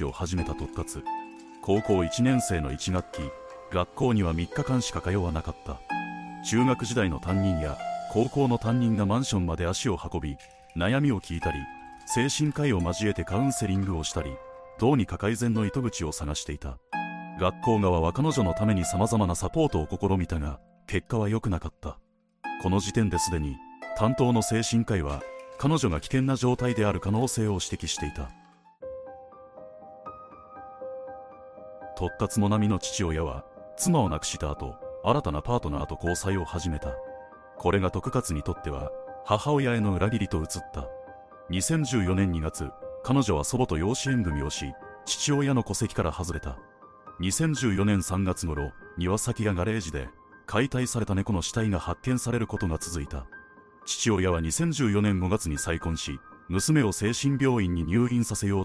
を始めた突活高校1年生の1学期学校には3日間しか通わなかった。中学時代の担任や高校の担任がマンションまで足を運び悩みを聞いたり精神科医を交えてカウンセリングをしたりどうにか改善の糸口を探していた。学校側は彼女のために様々なサポートを試みたが結果は良くなかった。この時点ですでに担当の精神科医は彼女が危険な状態である可能性を指摘していた。突達もなみの父親は妻を亡くした後新たなパートナーと交際を始めた。これが徳勝にとっては母親への裏切りと移った。2014年2月彼女は祖母と養子縁組をし父親の戸籍から外れた。2014年3月頃庭先やガレージで解体された猫の死体が発見されることが続いた。父親は2014年5月に再婚し娘を精神病院に入院させよう